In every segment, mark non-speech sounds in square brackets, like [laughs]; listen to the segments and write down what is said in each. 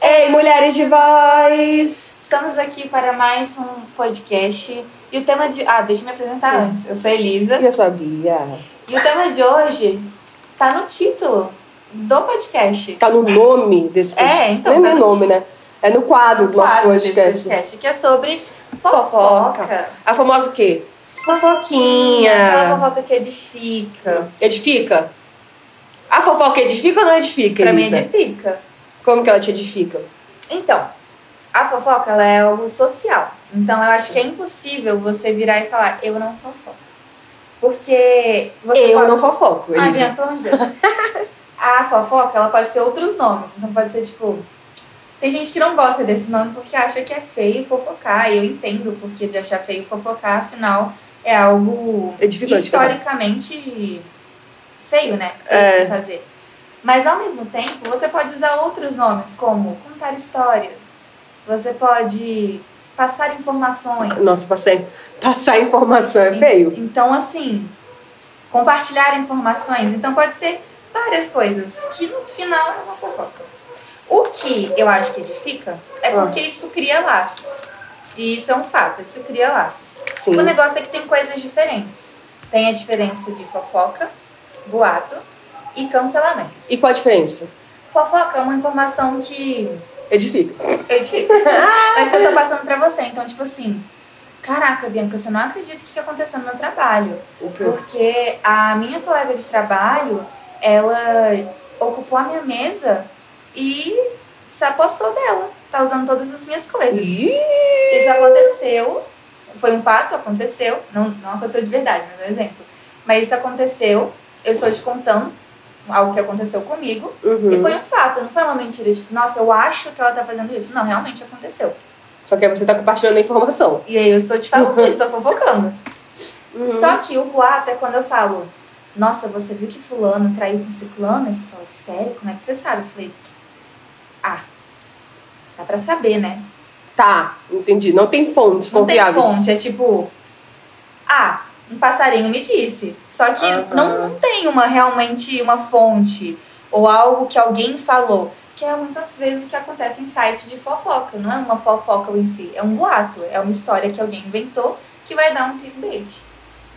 Ei, mulheres de voz! Estamos aqui para mais um podcast. E o tema de. Ah, deixa eu me apresentar antes. Eu sou a Elisa. E eu sou a Bia. E o tema de hoje tá no título do podcast. Tá no nome desse podcast. É, então, Nem tá é no nome, né? É no quadro do nosso quadro podcast. podcast, que é sobre fofoca. A famosa o quê? Aquela Fofoquinha. fofoca que edifica. Edifica? A fofoca edifica ou não edifica, Pra mim, Elisa? edifica. Como que ela te edifica? Então, a fofoca ela é algo social. Então eu acho que é impossível você virar e falar, eu não fofoco. Porque eu pode... não fofoco, Ai, Elisa. Bianca, pelo amor de Deus. [laughs] a fofoca, ela pode ter outros nomes. Então pode ser tipo. Tem gente que não gosta desse nome porque acha que é feio fofocar. E eu entendo o porquê de achar feio fofocar, afinal, é algo Edificante, historicamente feio, né? Feio É. de se fazer. Mas ao mesmo tempo, você pode usar outros nomes, como contar história. Você pode passar informações. Nossa, passei, passar informação é feio. Então, assim, compartilhar informações. Então, pode ser várias coisas, que no final é uma fofoca. O que eu acho que edifica é Ah. porque isso cria laços. E isso é um fato, isso cria laços. Sim. O negócio é que tem coisas diferentes. Tem a diferença de fofoca, boato e cancelamento. E qual a diferença? Fofoca é uma informação que Edifica. te... [laughs] Mas que eu tô passando pra você. Então, tipo assim, caraca, Bianca, você não acredita o que que aconteceu no meu trabalho. O quê? Porque a minha colega de trabalho, ela ocupou a minha mesa e se apostou dela. Tá usando todas as minhas coisas. Ih, Isso aconteceu, foi um fato, aconteceu. Não, não aconteceu de verdade, mas é um exemplo. Mas isso aconteceu, eu estou te contando algo que aconteceu comigo. uhum. E foi um fato, não foi uma mentira. Tipo, nossa, eu acho que ela tá fazendo isso. Não, realmente aconteceu. Só que aí você tá compartilhando a informação. E aí eu estou te falando, eu estou [laughs] fofocando. Uhum. Só que o boato é quando eu falo, nossa, você viu que fulano traiu com ciclano? Aí você fala, sério? Como é que você sabe? Eu falei, dá pra saber, né? Tá, entendi. Não tem fontes Não tem confiáveis. fonte, é tipo, ah, um passarinho me disse. Só que não, não tem uma realmente uma fonte ou algo que alguém falou. Que é muitas vezes o que acontece em site de fofoca. Não é uma fofoca em si, é um boato. É uma história que alguém inventou que vai dar um clickbait.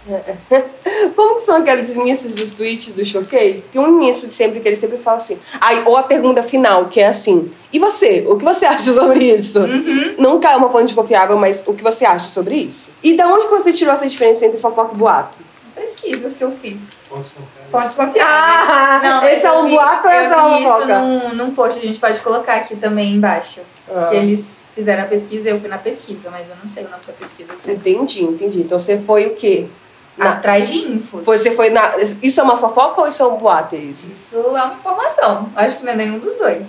[laughs] Como que são aqueles inícios dos tweets do Choquei? Tem um início de sempre que ele sempre fala assim. Aí, ou a pergunta final, que é assim: E você? O que você [laughs] acha sobre isso? Uhum. Nunca é uma fonte confiável, mas o que você acha sobre isso? E da onde que você tirou essa diferença entre fofoca e boato? Pesquisas que eu fiz. Fontes confiáveis. Fontes confiáveis. Ah, Não, esse é um vi- boato ou é uma vi isso fofoca? num, num post, a gente pode colocar aqui também embaixo. Ah. Que eles fizeram a pesquisa, eu fui na pesquisa, mas eu não sei o nome da pesquisa. sei. Entendi, entendi. Então você foi o quê? Na- Atrás de infos. Você foi na. Isso é uma fofoca ou isso é um boato, isso? Isso é uma informação. Acho que não é nenhum dos dois.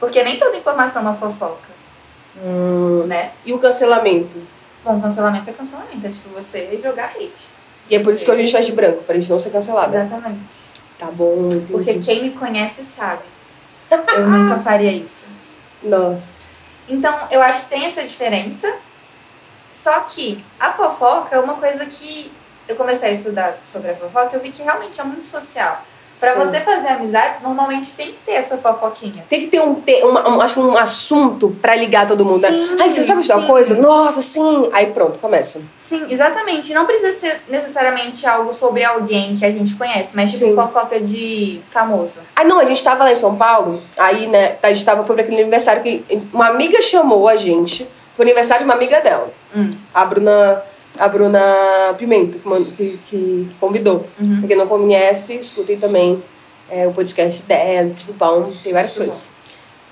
Porque nem toda informação é uma fofoca, Hum. né? E o cancelamento? Bom, cancelamento é cancelamento. É tipo você jogar hate. E é por isso que a gente tá de branco, pra gente não ser cancelada. Exatamente. Tá bom, entendi. Porque quem me conhece sabe. Eu nunca [laughs] faria isso. Nossa. Então, eu acho que tem essa diferença. Só que a fofoca é uma coisa que eu comecei a estudar sobre a fofoca, eu vi que realmente é muito social. Pra Sim. você fazer amizades, normalmente tem que ter essa fofoquinha. Tem que ter um, te, uma, um, acho um assunto pra ligar todo mundo. né? Sim, Ai, você sabe de sim. coisa? Nossa, sim. Aí pronto, começa. Sim, exatamente. Não precisa ser necessariamente algo sobre alguém que a gente conhece, mas tipo Sim. fofoca de famoso. Aí não, a gente tava lá em São Paulo, aí, né, a gente tava, foi pra aquele aniversário que uma amiga chamou a gente pro aniversário de uma amiga dela. Hum. A Bruna, a Bruna Pimenta, que, que, convidou. Uhum. Pra quem não conhece, escutem também é, o podcast dela, tudo bom, tem várias coisas.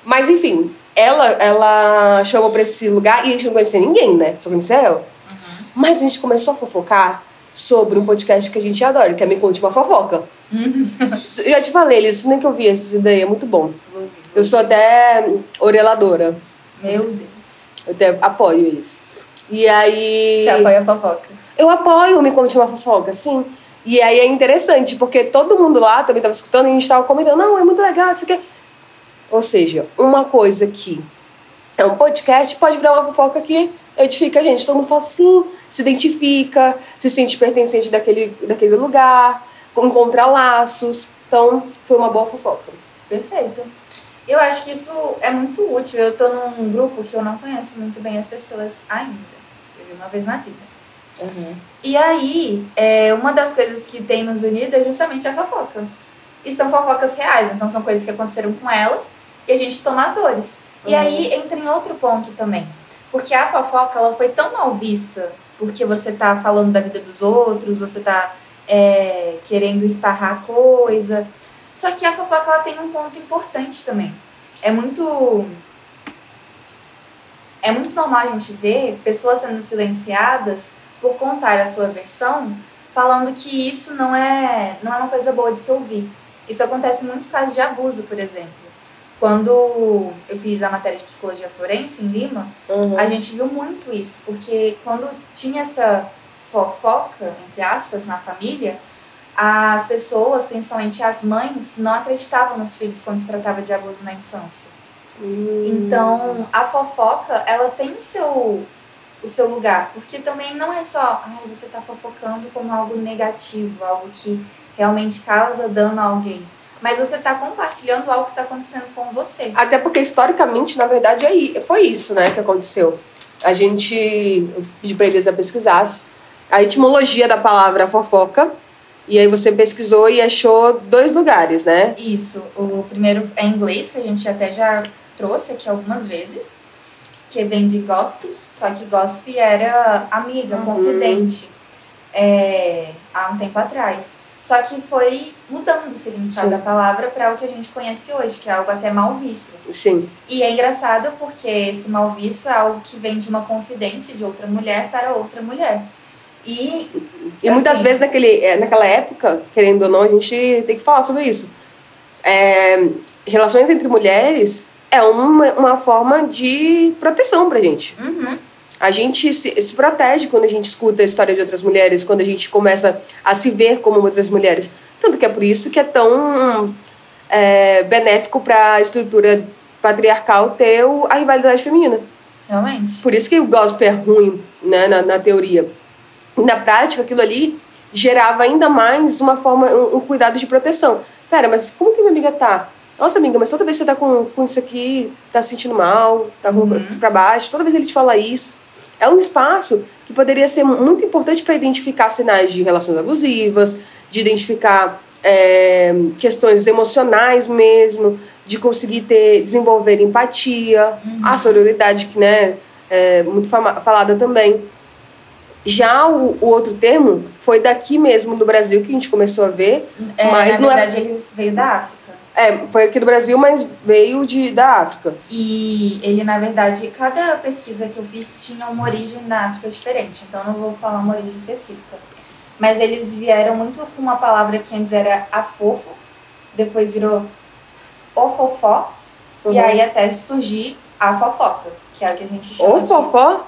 Mas enfim, ela, ela chamou pra esse lugar e a gente não conhecia ninguém, né? Só conhecia ela. Uhum. Mas a gente começou a fofocar sobre um podcast que a gente adora, que é Me Conte Uma Fofoca. Uhum. Eu já te falei, Elis, nem que eu vi essa ideia, é muito bom. Eu sou até oreladora. Meu Deus. Eu até apoio isso. E aí. Você apoia a fofoca. Eu apoio Me Conte Uma Fofoca, sim. E aí é interessante, porque todo mundo lá também tava escutando e a gente tava comentando, não, é muito legal, isso aqui. Ou seja, uma coisa que é um podcast, pode virar uma fofoca que edifica a gente. Todo mundo fala assim, se identifica, se sente pertencente daquele, daquele lugar, encontra laços. Então, foi uma boa fofoca. Perfeito. Eu acho que isso é muito útil. Eu tô num grupo que eu não conheço muito bem as pessoas ainda. Uma vez na vida. E aí, é, uma das coisas que tem nos unido é justamente a fofoca. E são fofocas reais, então são coisas que aconteceram com ela e a gente toma as dores. E Uhum. aí entra em outro ponto também. Porque a fofoca, ela foi tão mal vista porque você tá falando da vida dos outros, você tá é, querendo esparrar coisa. Só que a fofoca, ela tem um ponto importante também. É muito... É muito normal a gente ver pessoas sendo silenciadas por contar a sua versão, falando que isso não é, não é uma coisa boa de se ouvir. Isso acontece muito em casos de abuso, por exemplo. Quando eu fiz a matéria de psicologia forense em Lima, Uhum. a gente viu muito isso, porque quando tinha essa fofoca, entre aspas, na família, as pessoas, principalmente as mães, não acreditavam nos filhos quando se tratava de abuso na infância. Hum. Então, a fofoca, ela tem o seu, o seu lugar. Porque também não é só, ai, você tá fofocando como algo negativo, algo que realmente causa dano a alguém. Mas você tá compartilhando algo que tá acontecendo com você. Até porque, historicamente, na verdade, aí foi isso né, que aconteceu. A gente eu pedi pra Elisa pesquisar a etimologia da palavra fofoca. E aí você pesquisou e achou dois lugares, né? Isso. O primeiro é em inglês, que a gente até já trouxe aqui algumas vezes. Que vem de gossip. Só que gossip era amiga, Uhum. confidente. é, há um tempo atrás. Só que foi mudando o significado Sim. da palavra para o que a gente conhece hoje, que é algo até mal visto. Sim. E é engraçado porque esse mal visto é algo que vem de uma confidente de outra mulher para outra mulher. E, E muitas assim, vezes naquele, é, naquela época, querendo ou não, a gente tem que falar sobre isso. É, relações entre mulheres é uma, uma forma de proteção pra gente. uhum, A gente se, se protege quando a gente escuta a história de outras mulheres, quando a gente começa a se ver como outras mulheres. Tanto que é por isso que é tão é, benéfico para a estrutura patriarcal ter o- a rivalidade feminina. realmente. Por isso que o gospel é ruim, né, na, na teoria. E na prática, aquilo ali gerava ainda mais uma forma, um, um cuidado de proteção. Pera, mas como que minha amiga tá? Nossa, amiga, mas toda vez que você tá com, com isso aqui, tá se sentindo mal, tá com pra baixo, toda vez ele te fala isso. É um espaço que poderia ser muito importante para identificar sinais de relações abusivas, de identificar é, questões emocionais mesmo, de conseguir ter, desenvolver empatia, a sororidade, que né, é muito falada também. Já o, o outro termo foi daqui mesmo do Brasil que a gente começou a ver, É, mas na não verdade, ele veio da África. É. É, foi aqui do Brasil, mas veio de, da África. E ele, na verdade, cada pesquisa que eu fiz tinha uma origem na África diferente, então não vou falar uma origem específica. Mas eles vieram muito com uma palavra que antes era afofo, depois virou ofofó, e Uhum. aí até surgir a fofoca, que é o que a gente chama Ou de- fofó.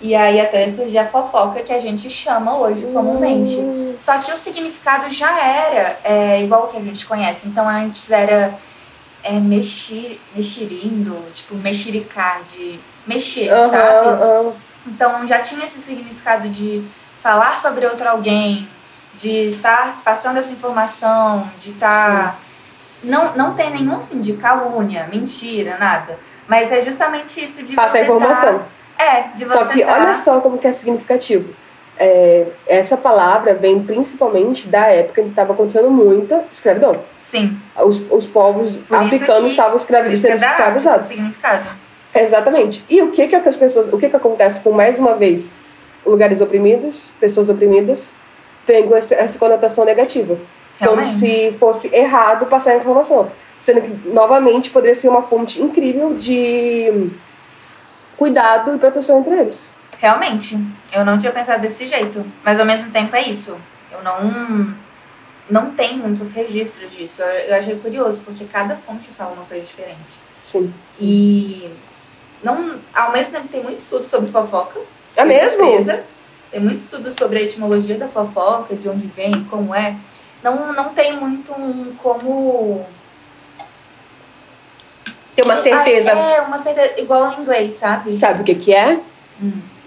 E aí até surgir a fofoca, que a gente chama hoje comumente. Hum. Só que o significado já era é, igual o que a gente conhece. Então antes era é, mexer, mexerindo, tipo mexericar, de mexer, Aham, sabe? aham. Então já tinha esse significado de falar sobre outro alguém, de estar passando essa informação, de estar. Não, não tem nenhum assim de calúnia, mentira, nada. Mas é justamente isso de Passa você a informação. dar- é, de você Só que dar- olha só como que é significativo. É, essa palavra vem principalmente da época em que estava acontecendo muita escravidão. Sim. Os, os povos Por africanos estavam escravi- é sendo o escravizados. significado. Exatamente. E o que que as pessoas, o que que acontece com mais uma vez lugares oprimidos, pessoas oprimidas, pegam essa, essa conotação negativa, como Realmente. se fosse errado passar a informação, sendo que novamente poderia ser uma fonte incrível de cuidado e proteção entre eles. Realmente, eu não tinha pensado desse jeito. Mas ao mesmo tempo é isso. Eu não. Não tem muitos registros disso. Eu, eu achei curioso, porque cada fonte fala uma coisa diferente. Sim. E. Não, ao mesmo tempo tem muito estudo sobre fofoca. É mesmo? Surpresa. Tem muito estudo sobre a etimologia da fofoca, de onde vem, como é. Não, não tem muito um como. ter uma certeza. Ah, é, uma certeza. Igual em inglês, sabe? Sabe o que, que é?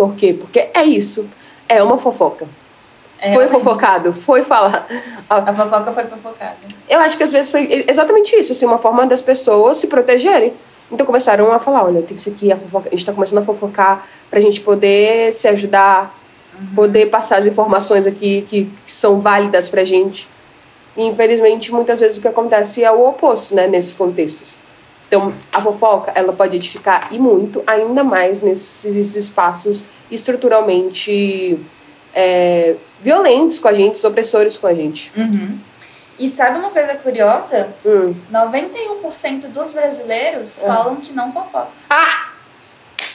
Por quê? Porque é isso. É uma fofoca. É, foi realmente. fofocado, foi falar. A fofoca foi fofocada. Eu acho que às vezes foi exatamente isso, assim, uma forma das pessoas se protegerem. Então começaram a falar, olha, tem que ser aqui a fofoca. A gente tá começando a fofocar pra gente poder se ajudar, poder passar as informações aqui que, que são válidas pra gente. E infelizmente, muitas vezes o que acontece é o oposto, né, nesses contextos. Então, a fofoca, ela pode edificar e muito, ainda mais nesses espaços estruturalmente é, violentos com a gente, opressores com a gente. E sabe uma coisa curiosa? Hum. 91% dos brasileiros falam que não fofocam. Ah!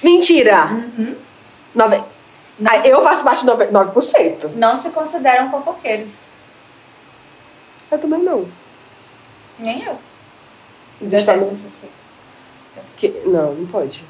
Mentira! Nove... Não, Ah, eu faço parte de nove- 9%. não se consideram fofoqueiros. Eu também não. Nem eu. Detesto não- essas coisas. Que- Não, não pode.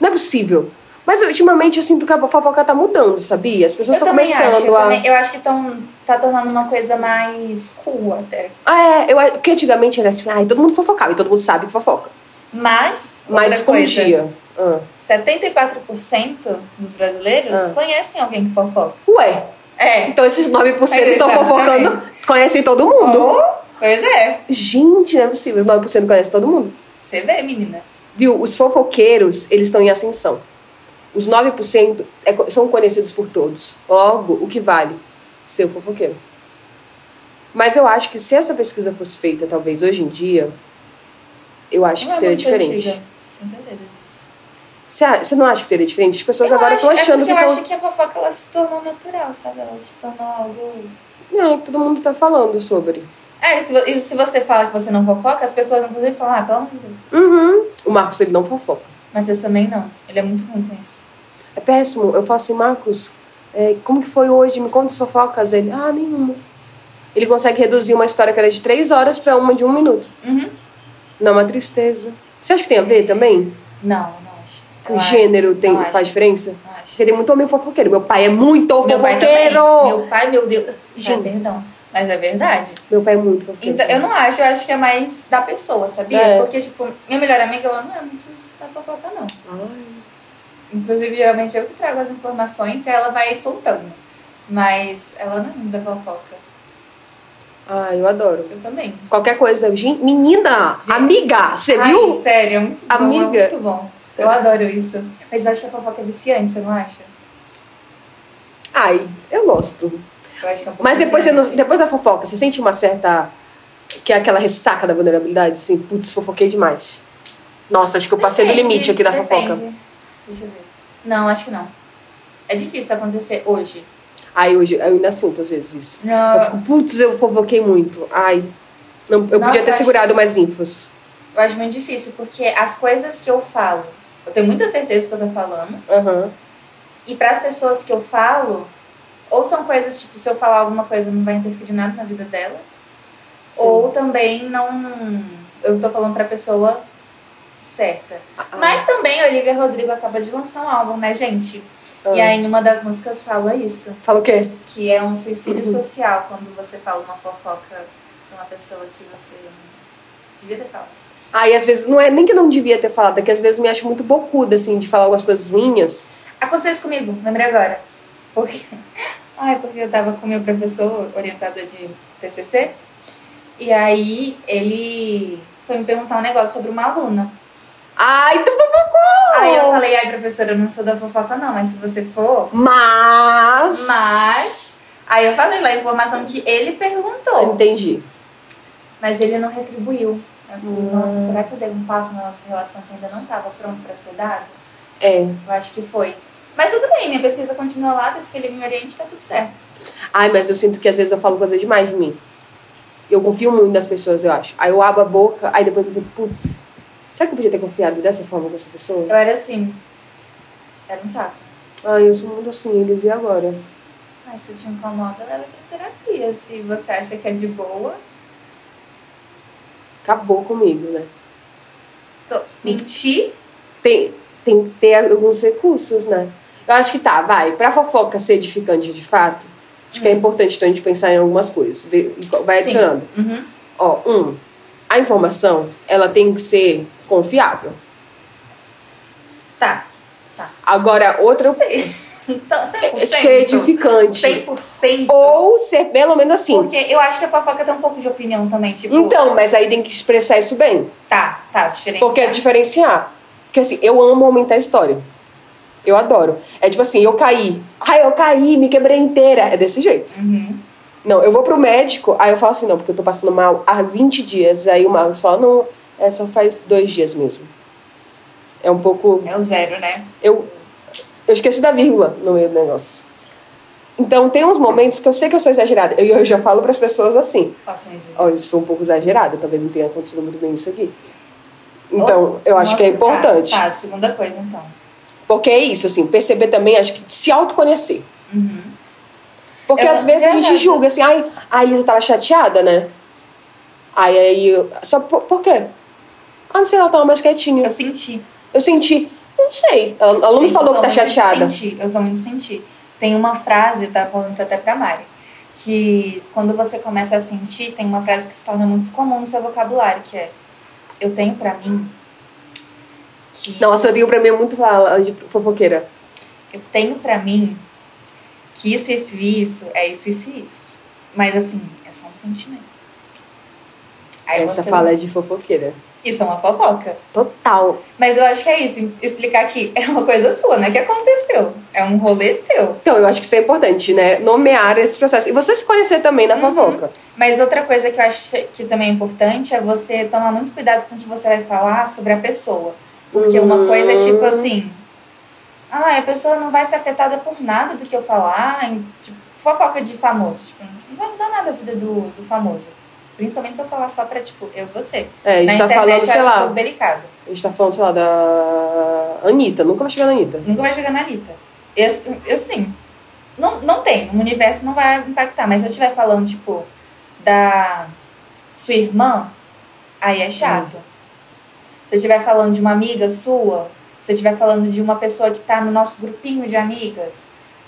Não é possível. Mas ultimamente eu sinto que a fofoca tá mudando, sabia? As pessoas estão começando acho, eu, a. também, eu acho que tão, tá tornando uma coisa mais cool até. Ah, é, eu, porque antigamente era assim, ai, todo mundo fofocava e todo mundo sabe que fofoca. Mas, Mas coisa, escondia. Ah. 74% dos brasileiros Ah. conhecem alguém que fofoca. Ué, É. então esses 9% estão fofocando, conhecem todo mundo. Oh, pois é. Gente, não é possível, os 9% conhecem todo mundo. Você vê, menina. Viu? Os fofoqueiros, eles estão em ascensão. Os 9% é são conhecidos por todos. Logo, o que vale? Ser o fofoqueiro. Mas eu acho que se essa pesquisa fosse feita, talvez hoje em dia, eu acho que Não é seria diferente. antiga. Tenho certeza disso. Você, você não acha que seria diferente? As pessoas Eu agora estão achando é que porque eu estão. acho que a fofoca ela se tornou natural, sabe? Ela se tornou algo. É, que todo mundo tá falando sobre. É, e se, e se você fala que você não fofoca, as pessoas inclusive falam, ah, pelo amor de Deus. Uhum. O Marcos, ele não fofoca. Matheus também não. Ele é muito ruim com isso. É péssimo. Eu falo assim, Marcos, é, como que foi hoje? Me conta as fofocas. Ele, ah, nenhuma. Ele consegue reduzir uma história que era de três horas pra uma de um minuto. Uhum. Não, é uma tristeza. Você acha que tem a ver também? Não, não acho. Com acho- gênero tem, não acho. faz diferença? Não acho. Porque tem muito homem fofoqueiro. Meu pai é muito Meu pai fofoqueiro! Meu pai, meu Deus. Gente. Ah, perdão. Mas é verdade. Meu pai é muito fofoqueiro. Então, eu não acho, eu acho que é mais da pessoa, sabia? É. Porque, tipo, minha melhor amiga, ela não é muito da fofoca, não. Ai. Inclusive, geralmente eu que trago as informações e ela vai soltando. Mas ela não é muito da fofoca. Ai, eu adoro. Eu também. Qualquer coisa. Gen- Menina! Gente. Amiga! Você Ai, viu? sério, é muito bom. Amiga. É muito bom. Eu adoro isso. Mas eu acho que a fofoca é viciante, você não acha? Ai, eu gosto. Eu acho que é um Mas depois, não- depois da fofoca, você sente uma certa. Que é aquela ressaca da vulnerabilidade? Assim, putz, fofoquei demais. Nossa, acho que eu passei do Depende, limite aqui da depende. fofoca. Deixa eu ver. Não, acho que não. É difícil acontecer hoje. Ai, hoje eu ainda sinto às vezes isso. Não, Eu fico, putz, eu fofoquei muito. Ai. Não, eu Nossa, podia ter acho segurado mais infos. eu acho muito difícil, porque as coisas que eu falo, eu tenho muita certeza do que eu tô falando. Aham. E para as pessoas que eu falo, ou são coisas, tipo, se eu falar alguma coisa não vai interferir nada na vida dela. Sim. Ou também não. Eu tô falando pra pessoa certa. Ah, Mas também a Olivia Rodrigo acaba de lançar um álbum, né, gente? ah. E aí, numa das músicas fala isso. Fala o quê? Que é um suicídio Uhum. social quando você fala uma fofoca pra uma pessoa que você devia ter falado. Ai, às vezes, não é nem que eu não devia ter falado, é que às vezes eu me acho muito bocuda, assim, de falar algumas coisas minhas. Aconteceu isso comigo, lembrei agora. Porque... Ai, porque eu tava com meu professor orientador de TCC. E aí, ele foi me perguntar um negócio sobre uma aluna. Ai, tu fofocou! Aí eu falei, ai, professora, eu não sou da fofoca, não, mas se você for. Mas. Mas. Aí eu falei lá a informação que ele perguntou. Entendi. Mas ele não retribuiu. Eu falei, Hum. nossa, será que eu dei um passo na nossa relação que ainda não estava pronto para ser dado? É. Eu acho que foi. Mas tudo bem, minha pesquisa continua lá, desde que ele me oriente, tá tudo certo. Ai, mas eu sinto que às vezes eu falo coisa demais de mim. Eu confio muito nas pessoas, eu acho. Aí eu abro a boca, aí depois eu fico, putz, será que eu podia ter confiado dessa forma com essa pessoa? Eu era assim. Era um saco. Ai, eu sou muito assim, eles e agora? Mas se te incomoda, leva pra terapia. Se você acha que é de boa, Acabou comigo, né? tô... mentir. Tem, tem que ter alguns recursos, né? Eu acho que tá, vai. Pra fofoca ser edificante de fato, acho que é importante então, a gente pensar em algumas coisas. Vai adicionando. Uhum. Ó, um, A informação, ela tem que ser confiável. Tá, tá. Agora, outra Sei. Então, 100%. ser edificante. 100%. Ou ser pelo menos assim. Porque eu acho que a fofoca tem um pouco de opinião também, tipo... Então, mas aí tem que expressar isso bem. Tá, tá, diferente. Porque é diferenciar. Porque assim, eu amo aumentar a história. Eu adoro. É tipo assim, eu caí. Ai, eu caí, me quebrei inteira. É desse jeito. Uhum. Não, eu vou pro médico, aí eu falo assim, não, porque eu tô passando mal há 20 dias. Aí o Marcos fala, não, é só faz dois dias mesmo. É um pouco. É o zero, né? Eu, eu esqueci da vírgula no meio do negócio. Então tem uns momentos que eu sei que eu sou exagerada. E eu, já falo pras pessoas assim. Posso. Ó, eu sou um pouco exagerada, talvez não tenha acontecido muito bem isso aqui. Então, eu acho que é importante. Tá, tá, segunda coisa, então. Porque é isso, assim, perceber também, acho que se autoconhecer. Uhum. Porque Eu- às vezes a gente julga assim, ai, a Elisa tava chateada, né? Aí, aí, eu- só por, por quê? Ah, não sei, ela tava mais quietinha. Eu senti. Eu senti, não sei. Ela, ela não me falou que tá chateada. sentir, Eu sou muito de sentir. Tem uma frase, eu tava falando até pra Mari, que quando você começa a sentir, tem uma frase que se torna muito comum no seu vocabulário, que é eu tenho pra mim que Nossa, eu tenho pra mim muito fala de fofoqueira. eu tenho pra mim que isso, isso e isso é isso, isso e isso. Mas assim, é só um sentimento. Aí Essa você- fala é de fofoqueira. Isso é uma fofoca. Total. Mas eu acho que é isso. Explicar que é uma coisa sua, né? Que aconteceu. É um rolê teu. Então, eu acho que isso é importante, né? Nomear esse processo. E você se conhecer também na fofoca. Mas outra coisa que eu acho que também é importante é você tomar muito cuidado com o que você vai falar sobre a pessoa. Porque uma Uhum. coisa é tipo assim. Ah, a pessoa não vai ser afetada por nada do que eu falar. em- Tipo, fofoca de famoso. Tipo, não vai mudar nada a vida do, do famoso. Principalmente se eu falar só pra, tipo, eu e você. É, a gente Na tá internet falando, sei um lá. pouco delicado. A gente tá falando, sei lá, da Anitta. Nunca vai chegar na Anitta. Nunca vai chegar na Anitta. E assim, não, não tem. No universo não vai impactar. Mas se eu estiver falando, tipo, da sua irmã, aí é chato. Se eu estiver falando de uma amiga sua, se eu estiver falando de uma pessoa que tá no nosso grupinho de amigas,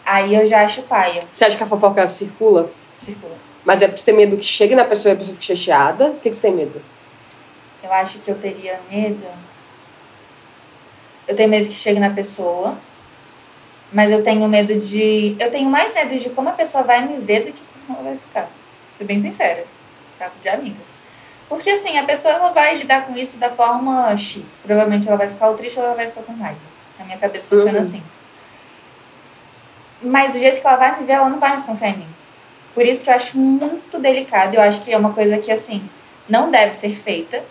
aí eu já acho paia. Você acha que a fofoca circula? Circula. Mas é porque você tem medo que chegue na pessoa e a pessoa fique chateada? Por que que você tem medo? Eu acho que eu teria medo. Eu tenho medo que chegue na pessoa. Mas eu tenho medo de. Eu tenho mais medo de como a pessoa vai me ver do que como ela vai ficar. Vou ser bem sincera. Papo de amigas. Porque assim, a pessoa ela vai lidar com isso da forma X. Provavelmente ela vai ficar ou triste ou ela vai ficar com raiva. Na minha cabeça funciona Uhum. assim. Mas do jeito que ela vai me ver, ela não vai mais confiar em mim. Por isso que eu acho muito delicado. Eu acho que é uma coisa que, assim, não deve ser feita.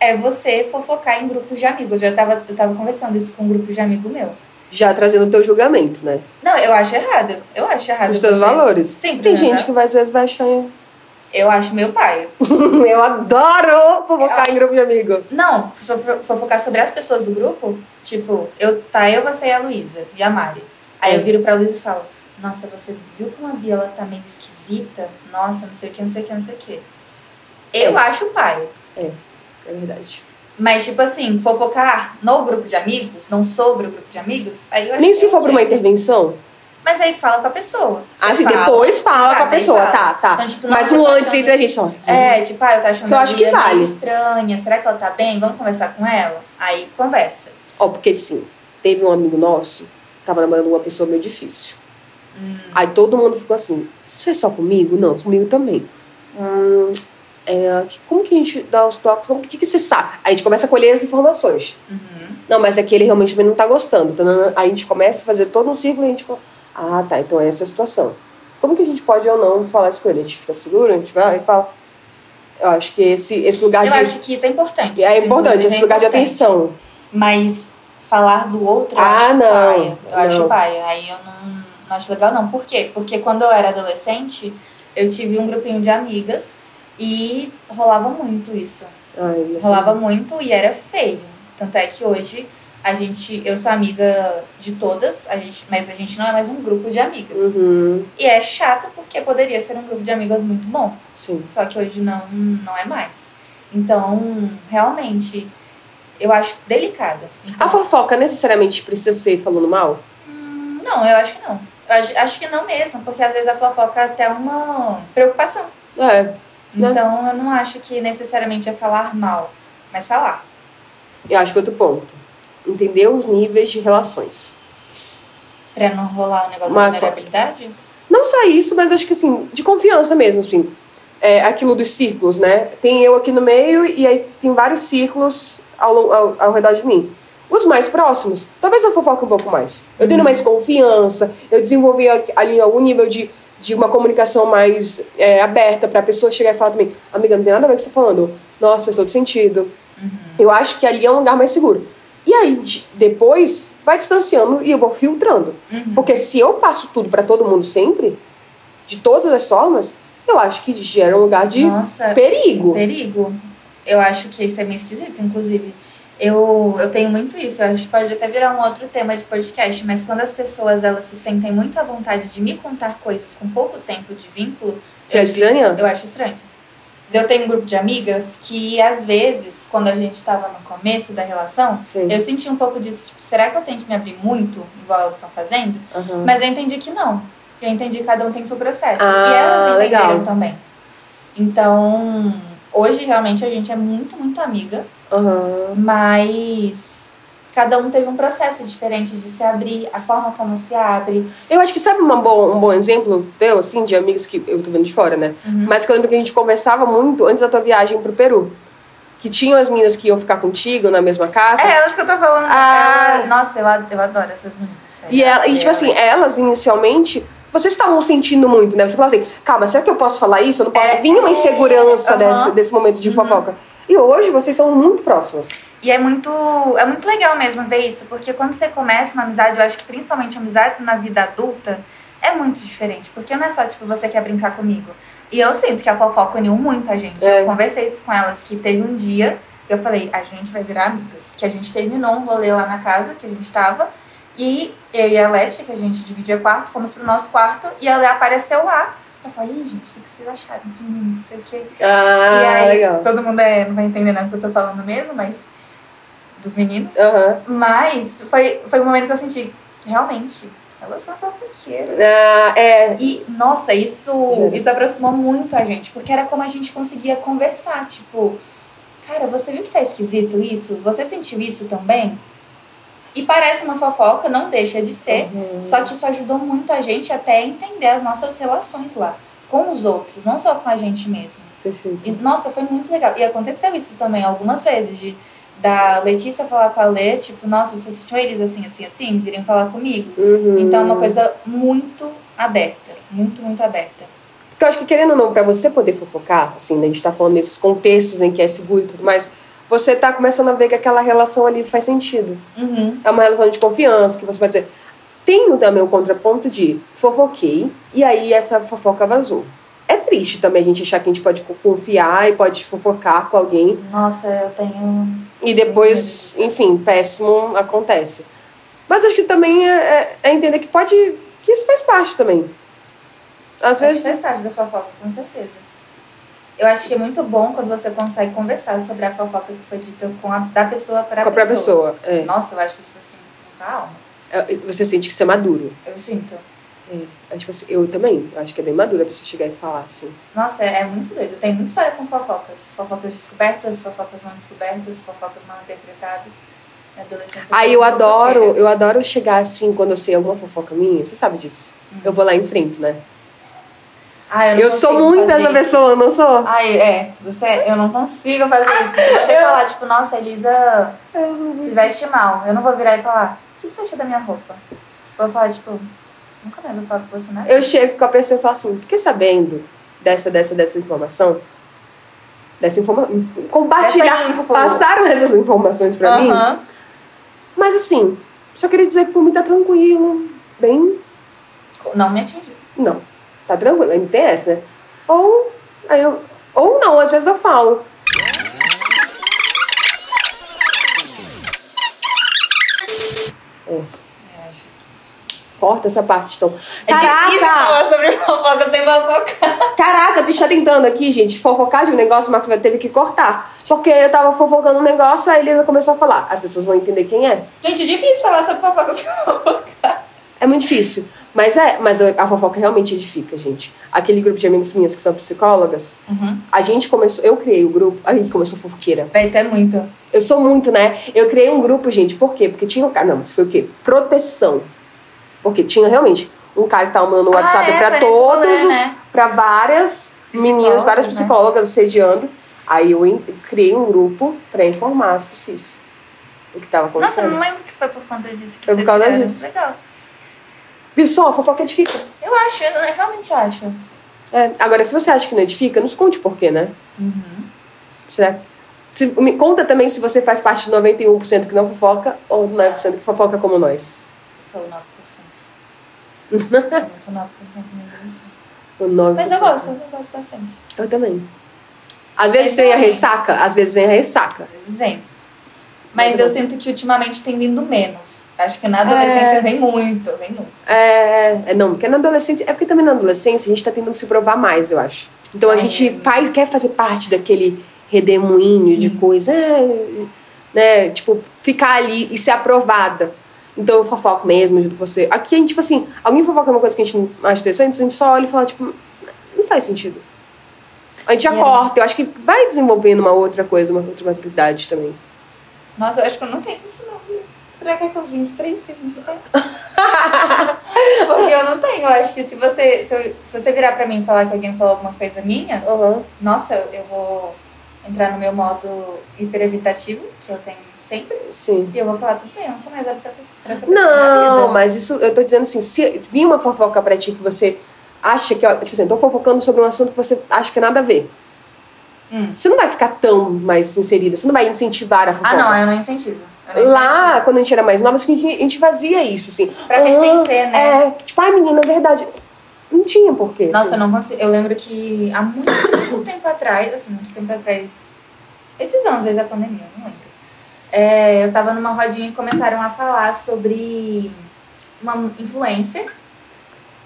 É você fofocar em grupos de amigos. Eu já tava, eu tava conversando isso com um grupo de amigo meu. Já trazendo o teu julgamento, né? Não, eu acho errado. Eu acho errado. Os teus valores. Sim, Tem né? gente que às vezes vai achar. Eu acho meu pai. [laughs] Eu adoro fofocar em grupo de amigo. Não, se eu for fofocar sobre as pessoas do grupo, tipo, eu, tá, eu, você e a Luísa e a Mari. Aí É. eu viro pra Luísa e falo, nossa, você viu como a Bia ela tá meio esquisita? Nossa, não sei o que, não sei o que, não sei o que. Eu É. acho pai. É verdade. Mas, tipo assim, fofocar no grupo de amigos, não sobre o grupo de amigos, aí eu acho Nem se é for pra uma intervenção. Mas aí fala com a pessoa. Você Ah, sim, fala, depois fala com a pessoa. Fala. Tá, tá. Então, tipo, Mas um tô antes achando- entre a gente só. É, tipo, ah, eu tô achando Que eu a acho que vale. meio estranha. Será que ela tá bem? Vamos conversar com ela? Aí conversa. Ó, porque sim, teve um amigo nosso, tava namorando uma pessoa meio difícil. Hum. Aí todo mundo ficou assim, isso é só comigo? Não, comigo também. Hum, é, que- como que a gente dá os toques? Como- O que, que você sabe? Aí a gente começa a colher as informações. Uhum. Não, mas é que ele realmente também não tá gostando. tanana. Aí a gente começa a fazer todo um círculo e a gente ah, tá, então essa é a situação. Como que a gente pode ou não falar isso com ele? A gente fica seguro, a gente vai e fala. Eu acho que esse, esse lugar Eu de. acho que isso é importante. É importante, esse é lugar de importante. atenção. Mas falar do outro, eu Ah, acho não, paia. Eu acho não. paia. Aí eu não, não acho legal, não. Por quê? Porque quando eu era adolescente, eu tive um grupinho de amigas e rolava muito isso. Ai, assim, Rolava muito e era feio. Tanto é que hoje a gente, eu sou amiga de todas, a gente, mas a gente não é mais um grupo de amigas. Uhum, E é chato porque poderia ser um grupo de amigas muito bom. sim. Só que hoje não, não é mais. Então, realmente, eu acho delicado. Então, A fofoca necessariamente precisa ser falando mal? hum, não, eu acho que não. Eu acho, acho que não mesmo, porque às vezes a fofoca é até uma preocupação. É. Né? Então eu não acho que necessariamente é falar mal, mas falar. Eu acho que outro ponto. Entender os níveis de relações. Pra não rolar um negócio Uma de vulnerabilidade? Não só isso, mas acho que assim, de confiança mesmo, assim. É aquilo dos círculos, né? Tem eu aqui no meio e aí tem vários círculos ao, ao, ao redor de mim. Os mais próximos, talvez eu fofoque um pouco mais. Eu tenho mais confiança, eu desenvolvi a- ali algum nível de, de uma comunicação mais é, aberta pra pessoa chegar e falar também, amiga, não tem nada a ver com o que você tá falando. Nossa, faz todo sentido. Eu acho que ali é um lugar mais seguro. E aí, de- depois, vai distanciando e eu vou filtrando. Porque se eu passo tudo pra todo mundo sempre, de todas as formas, eu acho que gera um lugar de Nossa, perigo. perigo. Eu acho que isso é meio esquisito, inclusive. Eu, eu tenho muito isso. Acho que pode até virar um outro tema de podcast, mas quando as pessoas elas se sentem muito à vontade de me contar coisas com pouco tempo de vínculo, Você é estranha? eu acho estranho. Eu tenho um grupo de amigas que, às vezes, quando a gente estava no começo da relação, Sim. eu senti um pouco disso. Tipo, será que eu tenho que me abrir muito, igual elas estão fazendo? Aham. Mas eu entendi que não. Eu entendi que cada um tem seu processo. Ah, e elas entenderam legal. também. Então, hoje realmente a gente é muito, muito amiga, Aham. mas cada um teve um processo diferente de se abrir, a forma como se abre. Eu acho que sabe uma boa, um bom exemplo teu, assim, de amigos que eu tô vendo de fora, né? Uhum. Mas que eu lembro que a gente conversava muito antes da tua viagem pro Peru. Que tinham as meninas que iam ficar contigo na mesma casa. É elas que eu tô falando. Ah. Ela- nossa, eu, eu adoro essas meninas. E, ela, e tipo assim, Elas- elas inicialmente, vocês estavam sentindo muito, né? Você falava assim, calma, será que eu posso falar isso? Eu não posso. É, Vinha uma é, insegurança aham. desse, desse momento de fofoca. E hoje vocês são muito próximas. E é muito, é muito legal mesmo ver isso, porque quando você começa uma amizade, eu acho que principalmente amizades na vida adulta, é muito diferente. Porque não é só, tipo, você quer brincar comigo. E eu sinto que a fofoca uniu muito a gente. É. Eu conversei isso com elas, que teve um dia, eu falei, a gente vai virar amigas. Que a gente terminou um rolê lá na casa que a gente tava. E eu e a Leti, que a gente dividia quarto, fomos pro nosso quarto e ela apareceu lá. Eu falei, Ih, gente, o que vocês acharam dos meninos? Não sei o quê. Ah, e aí, legal. todo mundo é, não vai entender nada que eu tô falando mesmo, mas. Dos meninos. Aham. Mas foi, foi um momento que eu senti, realmente, elas são fofoqueiras. Ah, é. E, nossa, isso, Juro. isso aproximou muito a gente, porque era como a gente conseguia conversar. Tipo, cara, você viu que tá esquisito isso? Você sentiu isso também? E parece uma fofoca, não deixa de ser. Uhum. Só que isso ajudou muito a gente até a entender as nossas relações lá. Com os outros, não só com a gente mesmo. Perfeito. E, nossa, foi muito legal. E aconteceu isso também algumas vezes, de da Letícia falar com a Lê, tipo, nossa, você assistiu eles assim, assim, assim, virem falar comigo. Uhum. Então é uma coisa muito aberta. Muito, muito aberta. Porque eu acho que, querendo ou não, pra você poder fofocar, assim, né, a gente tá falando desses contextos em que é seguro e tudo mais, você tá começando a ver que aquela relação ali faz sentido. Uhum. É uma relação de confiança, que você vai dizer. Tem também o contraponto de fofoquei, e aí essa fofoca vazou. É triste também a gente achar que a gente pode confiar e pode fofocar com alguém, Nossa, eu tenho. E depois, enfim, péssimo acontece. Mas acho que também é, é- é entender que pode. que isso faz parte também. Às Acho vezes. faz parte da fofoca, com certeza. Eu acho que é muito bom quando você consegue conversar sobre a fofoca que foi dita com a, da pessoa para a pessoa. pessoa. É. Nossa, eu acho isso assim, com a alma. É, Você sente que isso é maduro. Eu sinto. É. É tipo assim, eu também. Eu acho que é bem maduro a pessoa chegar e falar assim. Nossa, é, é muito doido. Tem muita história com fofocas. Fofocas descobertas, fofocas não descobertas, fofocas mal interpretadas. Adolescência. Aí eu adoro, fofoqueira. eu adoro chegar assim quando eu sei alguma fofoca minha, você sabe disso. Eu vou lá em frente, né? Ah, eu Eu sou muito essa isso. pessoa, não sou? Ai, é. Você, eu não consigo fazer isso. Se você [laughs] Eu- falar, tipo, nossa, Elisa se veste mal, eu não vou virar e falar, o que você acha da minha roupa? Eu vou falar, tipo, nunca mais vou falar com você, né? Eu chego com a pessoa e falo assim, fiquei sabendo dessa, dessa, dessa informação. Dessa informação. Compartilhar. Passaram essas informações pra mim. Mas assim, só queria dizer que por mim tá tranquilo. Bem. Não me atingiu. Não. Tá tranquilo. MTS, né? Ou. Aí eu. Ou não, às vezes eu falo. Acho. Corta essa parte, então. É difícil Caraca! falar sobre fofoca sem fofocar. Caraca, tu está tentando aqui, gente, fofocar de um negócio, o Marcos teve que cortar. Porque eu tava fofocando um negócio, aí a Elisa começou a falar. As pessoas vão entender quem é. Gente, é difícil falar sobre fofoca sem fofocar. É muito difícil. Mas é, mas a fofoca realmente edifica, gente. Aquele grupo de amigas minhas que são psicólogas, Uhum. a gente começou, eu criei o grupo, aí começou a fofoqueira. Vai ter muito. Eu sou muito, né? Eu criei um grupo, gente, por quê? Porque tinha um cara, não, foi o quê? Proteção. Porque tinha realmente um cara que tava mandando no Ah, WhatsApp é, pra foi nesse todos rolê, né? pra várias meninas, Psicólogas, várias né? psicólogas assediando. Aí eu criei um grupo pra informar as psis. O que tava Nossa, eu acontecendo. não lembro que foi por conta disso que Foi por causa fizeram. disso. Legal. A fofoca edifica. Eu acho, eu realmente acho. É, Agora, se você acha que não edifica, nos conte por quê, né? Uhum. Será? Se, me conta também se você faz parte do 91% que não fofoca ou do 9% que fofoca como nós. Sou 9%. Sou muito 9% mesmo. O 9%. Mas eu gosto, eu gosto bastante. Eu também. Às vezes vem a ressaca, às vezes vem a ressaca. Às vezes vem. Mas Mas eu sinto que ultimamente tem vindo menos. Acho que na adolescência É. vem muito, vem muito. É, é, não, porque na adolescência. É porque também na adolescência a gente tá tentando se provar mais, eu acho. Então a É. gente faz, quer fazer parte daquele redemoinho de coisa, é, né? Tipo, ficar ali e ser aprovada. Então eu fofoco mesmo, com você. Aqui a gente, tipo assim, alguém fofoca uma coisa que a gente não acha interessante, a gente só olha e fala, tipo, não faz sentido. A gente E é. eu acho que vai desenvolvendo uma outra coisa, uma outra maturidade também. Nossa, eu acho que eu não tenho isso não. viu? Será que é com os 23 que a gente tem? [laughs] Porque eu não tenho. Eu acho que se você, se, eu- se você virar pra mim e falar que alguém falou alguma coisa minha, Aham. nossa, eu, eu vou entrar no meu modo hiperevitativo, que eu tenho sempre, Sim. e eu vou falar, tudo bem, eu nunca mais olho pra, pra essa pessoa Não, mas isso, eu tô dizendo assim, se vir uma fofoca pra ti que você acha que, tipo assim, tô fofocando sobre um assunto que você acha que é nada a ver. Hum. Você não vai ficar tão mais inserida, você não vai incentivar a fofoca. Ah, não, eu não incentivo. Eu não Lá, incentivo. quando a gente era mais nova, a gente, a gente fazia isso, assim. Pra Ah, pertencer, né? É, tipo, ai menina, é verdade. Não tinha porquê. Nossa, assim. eu não consigo. Eu lembro que há muito [coughs] tempo atrás, assim, muito tempo atrás, esses anos aí da pandemia, eu não lembro. É, eu tava numa rodinha e começaram a falar sobre uma influencer.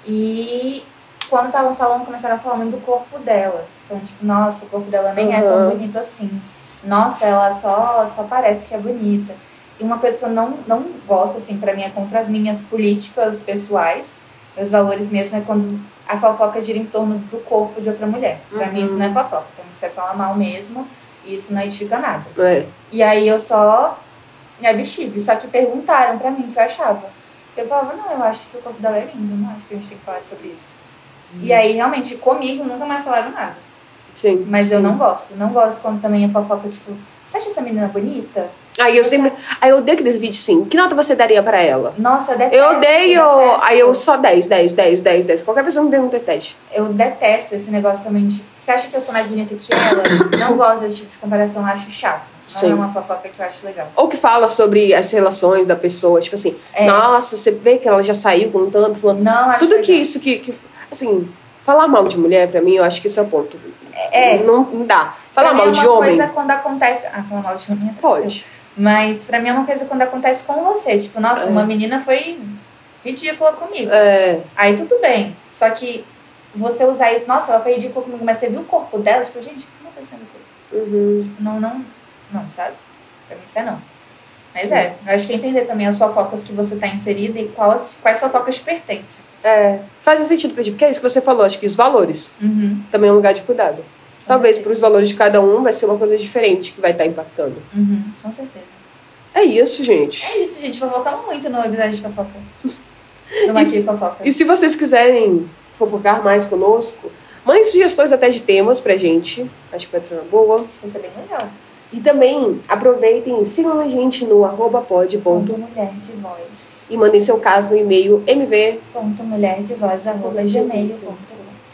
E quando estavam falando, começaram a falar muito do corpo dela. Então, tipo, nossa, o corpo dela nem é tão Uhum. bonito assim. Nossa, ela só, só parece que é bonita. E uma coisa que eu não, não gosto, assim, pra mim é contra as minhas políticas pessoais. Meus valores mesmo é quando a fofoca gira em torno do corpo de outra mulher. Pra mim isso não é fofoca. Pra mim isso é falar mal mesmo. E isso não edifica nada. É. E aí eu só me abstive. Só que perguntaram pra mim o que eu achava. Eu falava, não, eu acho que o corpo dela é lindo. Não acho que a gente tem que falar sobre isso. E aí, realmente, comigo nunca mais falaram nada. Sim. Mas eu não gosto. Não gosto quando também a fofoca, tipo, você acha essa menina bonita? Aí eu sempre. Aí eu odeio aqueles vídeos assim. Que nota você daria pra ela? Nossa, eu detesto. Eu odeio. detesto. Aí eu só 10, 10, 10, 10, 10. Qualquer pessoa me pergunta 10. Eu detesto esse negócio também de. Você acha que eu sou mais bonita que ela? [coughs] não gosto desse tipo de comparação, acho chato. Não Sim. é uma fofoca que eu acho legal. Ou que fala sobre as relações da pessoa, tipo assim, É. nossa, você vê que ela já saiu com tanto, falando. Não, acho Tudo legal. que isso que, que. Assim, falar mal de mulher, pra mim, eu acho que esse é o ponto. É. Não, não dá. Falar mal é de homem, coisa quando acontece. Ah, falar mal de homem é pode. Mas pra mim é uma coisa quando acontece com você. Tipo, nossa, É. uma menina foi ridícula comigo. É, Aí tudo bem. Só que você usar isso, nossa, ela foi ridícula comigo, mas você viu o corpo dela, tipo, gente, como ser meu corpo? uhum. Não, não, não, sabe? Pra mim isso é não. Mas é, eu acho que é entender também as fofocas que você tá inserida e quais, quais fofocas te pertencem. é. Faz sentido pra ti, porque é isso que você falou, acho que os valores Uhum, também é um lugar de cuidado. Talvez para os valores de cada um vai ser uma coisa diferente que vai estar impactando. uhum, com certeza. É isso, gente. É isso, gente. Fofocando muito no episódio de fofoca. No Maqui Fofoca. E se vocês quiserem fofocar mais conosco, mandem sugestões até de temas pra gente. Acho que pode ser uma boa. Acho que vai ser bem legal. E também aproveitem e sigam a gente no arroba pod mulher de voz. e mandem seu caso no e-mail mv. Ponto mulher de voz arroba gmail.com.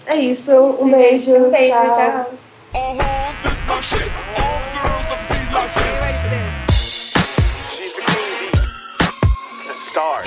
É isso, um beijo. Um beijo, tchau. tchau. Uh huh, this my shit. All the girls that be like this. Ready for this. She's the queen bee. The star.